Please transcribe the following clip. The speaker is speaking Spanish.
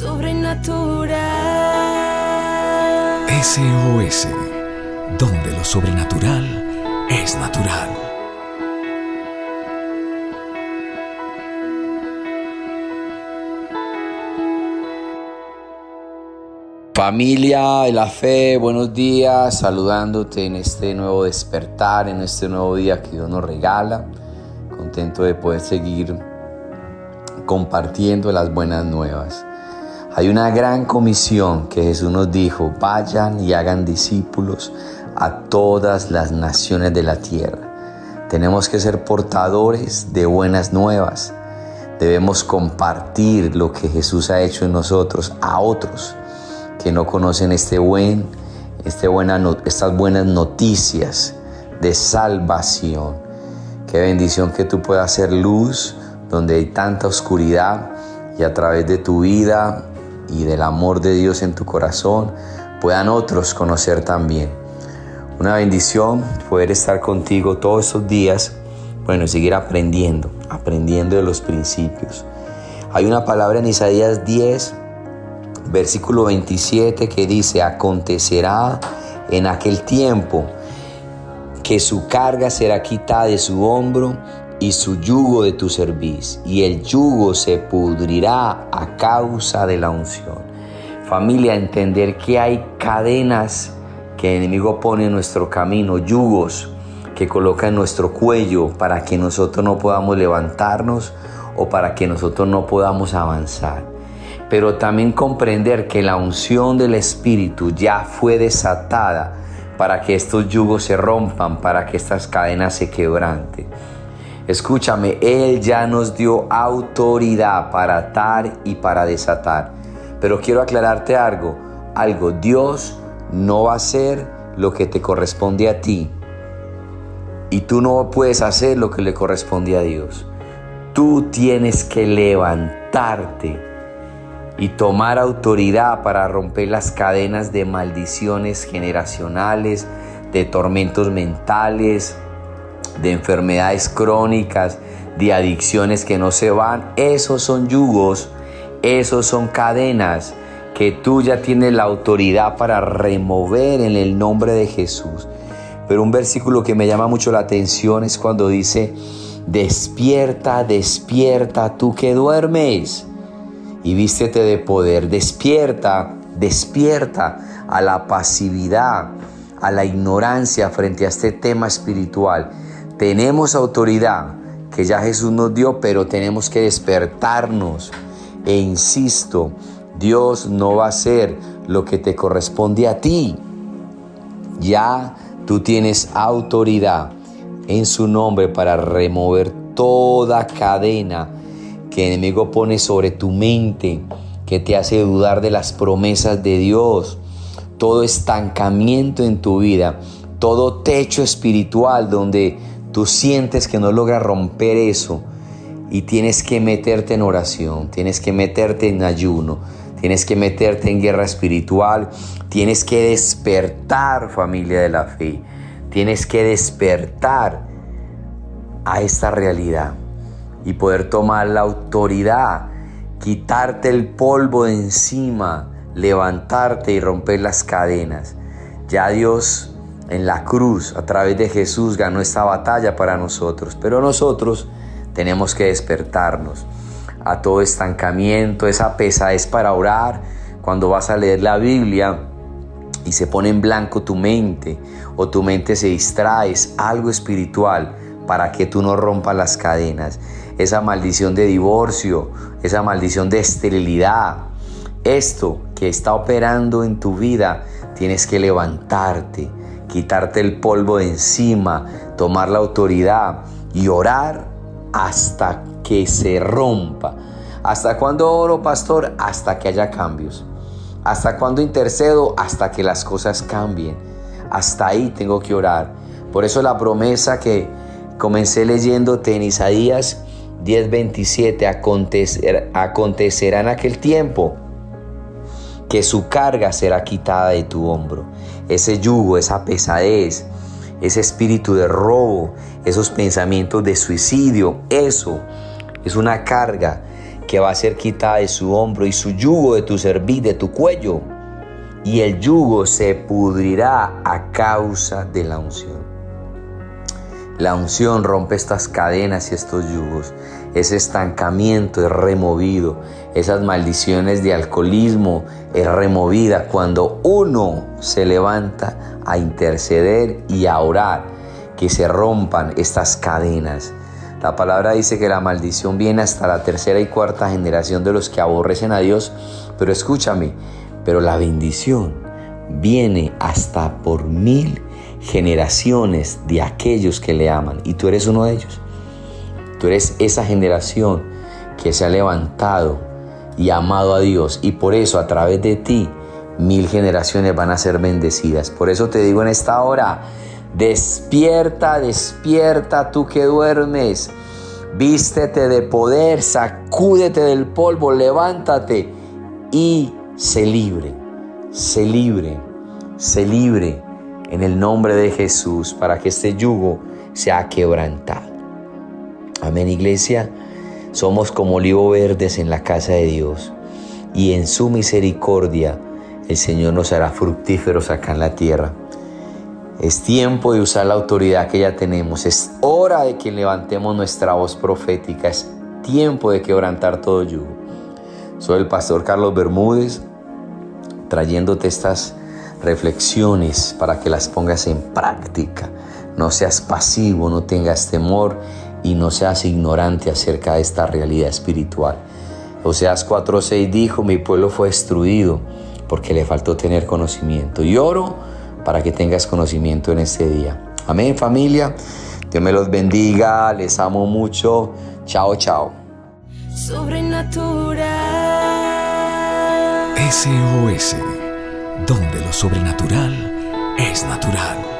Sobrenatural. SOS, donde lo sobrenatural es natural. Familia de la fe, buenos días, saludándote en este nuevo despertar, en este nuevo día que Dios nos regala. Contento de poder seguir compartiendo las buenas nuevas. Hay una gran comisión que Jesús nos dijo, vayan y hagan discípulos a todas las naciones de la tierra. Tenemos que ser portadores de buenas nuevas. Debemos compartir lo que Jesús ha hecho en nosotros a otros que no conocen este buen, este buena, estas buenas noticias de salvación. Qué bendición que tú puedas ser luz donde hay tanta oscuridad y a través de tu vida y del amor de Dios en tu corazón puedan otros conocer también. Una bendición poder estar contigo todos estos días, bueno, seguir aprendiendo, aprendiendo de los principios. Hay una palabra en Isaías 10, versículo 27 que dice, acontecerá en aquel tiempo que su carga será quitada de su hombro y su yugo de tu cerviz, y el yugo se pudrirá a causa de la unción. Familia, entender que hay cadenas que el enemigo pone en nuestro camino, yugos que coloca en nuestro cuello para que nosotros no podamos levantarnos o para que nosotros no podamos avanzar. Pero también comprender que la unción del Espíritu ya fue desatada para que estos yugos se rompan, para que estas cadenas se quebranten. Escúchame, Él ya nos dio autoridad para atar y para desatar. Pero quiero aclararte algo, algo, Dios no va a hacer lo que te corresponde a ti. Y tú no puedes hacer lo que le corresponde a Dios. Tú tienes que levantarte y tomar autoridad para romper las cadenas de maldiciones generacionales, de tormentos mentales, de enfermedades crónicas, de adicciones que no se van. Esos son yugos, esos son cadenas que tú ya tienes la autoridad para remover en el nombre de Jesús. Pero un versículo que me llama mucho la atención es cuando dice, despierta, despierta tú que duermes y vístete de poder, despierta, despierta a la pasividad, a la ignorancia frente a este tema espiritual tenemos autoridad que ya Jesús nos dio, pero tenemos que despertarnos. E insisto, Dios no va a hacer lo que te corresponde a ti. Ya tú tienes autoridad en su nombre para remover toda cadena que el enemigo pone sobre tu mente, que te hace dudar de las promesas de Dios, todo estancamiento en tu vida, todo techo espiritual donde tú sientes que no logras romper eso y tienes que meterte en oración, tienes que meterte en ayuno, tienes que meterte en guerra espiritual, tienes que despertar familia de la fe, tienes que despertar a esta realidad y poder tomar la autoridad, quitarte el polvo de encima, levantarte y romper las cadenas. Ya Dios en la cruz, a través de Jesús, ganó esta batalla para nosotros. Pero nosotros tenemos que despertarnos a todo estancamiento, esa pesadez para orar. Cuando vas a leer la Biblia y se pone en blanco tu mente o tu mente se distrae, es algo espiritual para que tú no rompas las cadenas. Esa maldición de divorcio, esa maldición de esterilidad, esto que está operando en tu vida, tienes que levantarte quitarte el polvo de encima, tomar la autoridad y orar hasta que se rompa. ¿Hasta cuándo oro, pastor? Hasta que haya cambios. ¿Hasta cuándo intercedo? Hasta que las cosas cambien. Hasta ahí tengo que orar. Por eso la promesa que comencé leyéndote en Isaías 10:27, acontecer, acontecerá en aquel tiempo que su carga será quitada de tu hombro. Ese yugo, esa pesadez, ese espíritu de robo, esos pensamientos de suicidio, eso es una carga que va a ser quitada de su hombro y su yugo de tu cerviz, de tu cuello. Y el yugo se pudrirá a causa de la unción. La unción rompe estas cadenas y estos yugos. Ese estancamiento es removido. Esas maldiciones de alcoholismo es removida cuando uno se levanta a interceder y a orar que se rompan estas cadenas. La palabra dice que la maldición viene hasta la tercera y cuarta generación de los que aborrecen a Dios. Pero escúchame, pero la bendición viene hasta por mil generaciones de aquellos que le aman y tú eres uno de ellos. Tú eres esa generación que se ha levantado y amado a Dios y por eso a través de ti mil generaciones van a ser bendecidas. Por eso te digo en esta hora, despierta, despierta tú que duermes. Vístete de poder, sacúdete del polvo, levántate y se libre, se libre, se libre en el nombre de Jesús para que este yugo sea quebrantado. Amén, iglesia. Somos como olivo verdes en la casa de Dios y en su misericordia el Señor nos hará fructíferos acá en la tierra. Es tiempo de usar la autoridad que ya tenemos. Es hora de que levantemos nuestra voz profética. Es tiempo de quebrantar todo yugo. Soy el pastor Carlos Bermúdez, trayéndote estas reflexiones para que las pongas en práctica. No seas pasivo, no tengas temor y no seas ignorante acerca de esta realidad espiritual. Oseas 4:6 dijo, mi pueblo fue destruido porque le faltó tener conocimiento. Y oro para que tengas conocimiento en este día. Amén familia. Dios me los bendiga, les amo mucho. Chao, chao. Sobrenatural. SOS donde lo sobrenatural es natural.